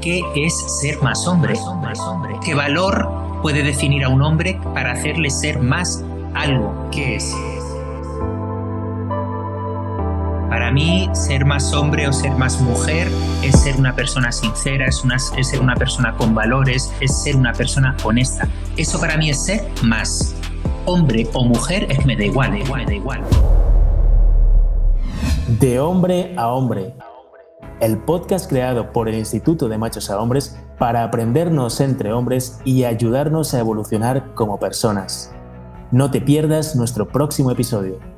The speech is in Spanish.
¿Qué es ser más hombre? ¿Qué valor puede definir a un hombre para hacerle ser más algo? ¿Qué es? Para mí, ser más hombre o ser más mujer es ser una persona sincera, es, ser una persona con valores, es ser una persona honesta. Eso para mí es ser más. Hombre o mujer es me da igual, igual, me da igual. De hombre a hombre. El podcast creado por el Instituto de Machos a Hombres para aprendernos entre hombres y ayudarnos a evolucionar como personas. No te pierdas nuestro próximo episodio.